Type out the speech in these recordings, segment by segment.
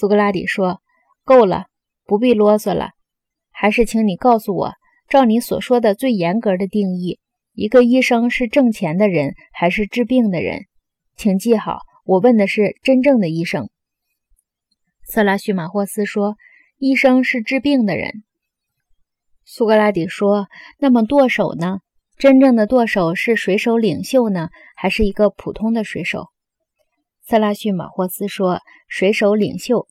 苏格拉底说：“够了，不必啰嗦了。还是请你告诉我，照你所说的最严格的定义，一个医生是挣钱的人还是治病的人？请记好，我问的是真正的医生。”色拉叙马霍斯说：“医生是治病的人。”苏格拉底说：“那么舵手呢？真正的舵手是水手领袖呢，还是一个普通的水手？”色拉叙马霍斯说：“水手领袖。”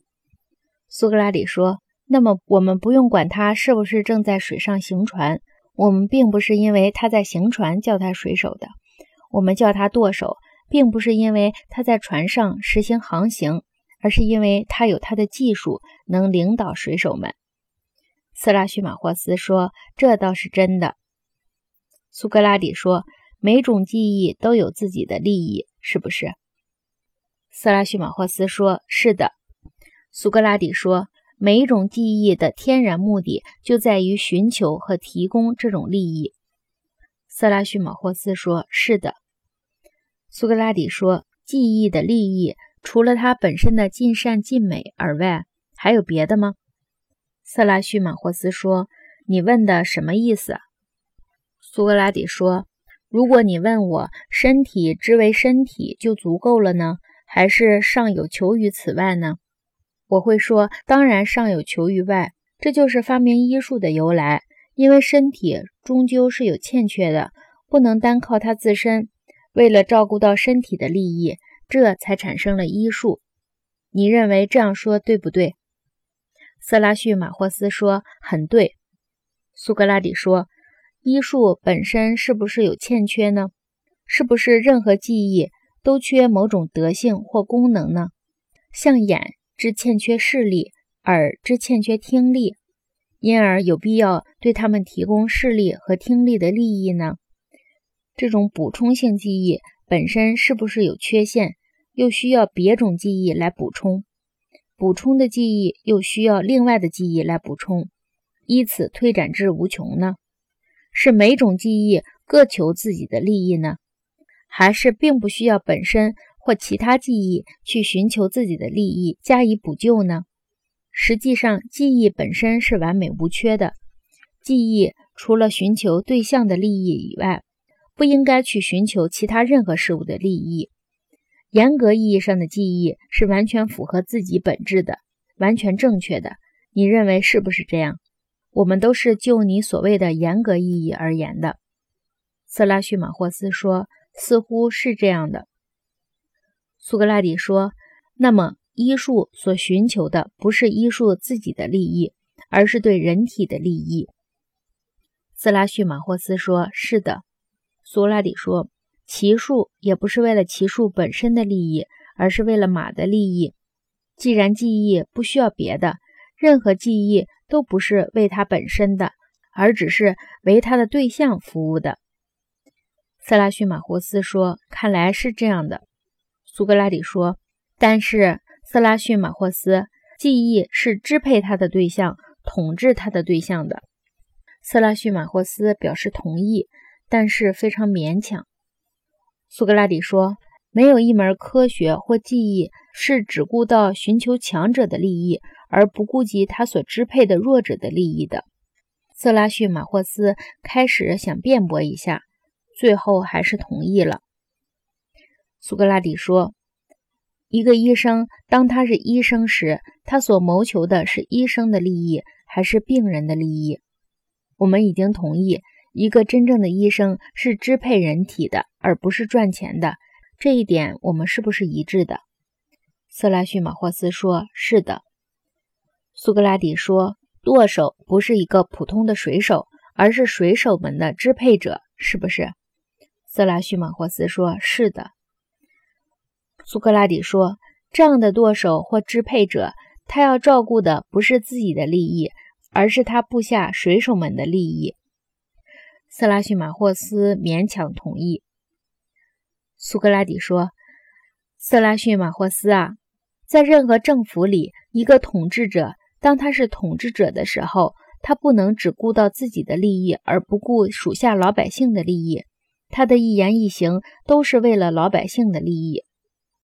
苏格拉底说：“那么我们不用管他是不是正在水上行船，我们并不是因为他在行船叫他水手的，我们叫他舵手，并不是因为他在船上实行航行，而是因为他有他的技术，能领导水手们。”色拉叙马霍斯说：“这倒是真的。”苏格拉底说：“每种记忆都有自己的利益，是不是？”色拉叙马霍斯说：“是的。”苏格拉底说：“每一种记忆的天然目的就在于寻求和提供这种利益。”色拉叙马霍斯说：“是的。”苏格拉底说：“记忆的利益除了它本身的尽善尽美而外，还有别的吗？”色拉叙马霍斯说：“你问的什么意思？”苏格拉底说：“如果你问我身体之为身体就足够了呢？”还是尚有求于此外呢？我会说，当然尚有求于外，这就是发明医术的由来。因为身体终究是有欠缺的，不能单靠它自身。为了照顾到身体的利益，这才产生了医术。你认为这样说对不对？色拉叙马霍斯说：“很对。”苏格拉底说：“医术本身是不是有欠缺呢？是不是任何记忆？”都缺某种德性或功能呢？像眼之欠缺视力，耳之欠缺听力，因而有必要对他们提供视力和听力的利益呢？这种补充性记忆本身是不是有缺陷，又需要别种记忆来补充？补充的记忆又需要另外的记忆来补充，依此推展至无穷呢？是每种记忆各求自己的利益呢？还是并不需要本身或其他记忆去寻求自己的利益加以补救呢？实际上，记忆本身是完美无缺的。记忆除了寻求对象的利益以外，不应该去寻求其他任何事物的利益。严格意义上的记忆是完全符合自己本质的，完全正确的。你认为是不是这样？我们都是就你所谓的严格意义而言的。色拉叙马霍斯说。似乎是这样的，苏格拉底说：“那么医术所寻求的不是医术自己的利益，而是对人体的利益。”斯拉叙马霍斯说：“是的。”苏格拉底说：“骑术也不是为了骑术本身的利益，而是为了马的利益。既然记忆不需要别的，任何记忆都不是为它本身的，而只是为它的对象服务的。”色拉叙马霍斯说：“看来是这样的。”苏格拉底说：“但是，色拉叙马霍斯，记忆是支配他的对象、统治他的对象的。”色拉叙马霍斯表示同意，但是非常勉强。苏格拉底说：“没有一门科学或技艺是只顾到寻求强者的利益，而不顾及他所支配的弱者的利益的。”色拉叙马霍斯开始想辩驳一下。最后还是同意了。苏格拉底说：“一个医生，当他是医生时，他所谋求的是医生的利益，还是病人的利益？我们已经同意，一个真正的医生是支配人体的，而不是赚钱的。这一点我们是不是一致的？”色拉叙马霍斯说：“是的。”苏格拉底说：“舵手不是一个普通的水手，而是水手们的支配者，是不是？”色拉叙马霍斯说：“是的。”苏格拉底说：“这样的舵手或支配者，他要照顾的不是自己的利益，而是他部下水手们的利益。”色拉叙马霍斯勉强同意。苏格拉底说：“色拉叙马霍斯啊，在任何政府里，一个统治者当他是统治者的时候，他不能只顾到自己的利益，而不顾属下老百姓的利益。”他的一言一行都是为了老百姓的利益。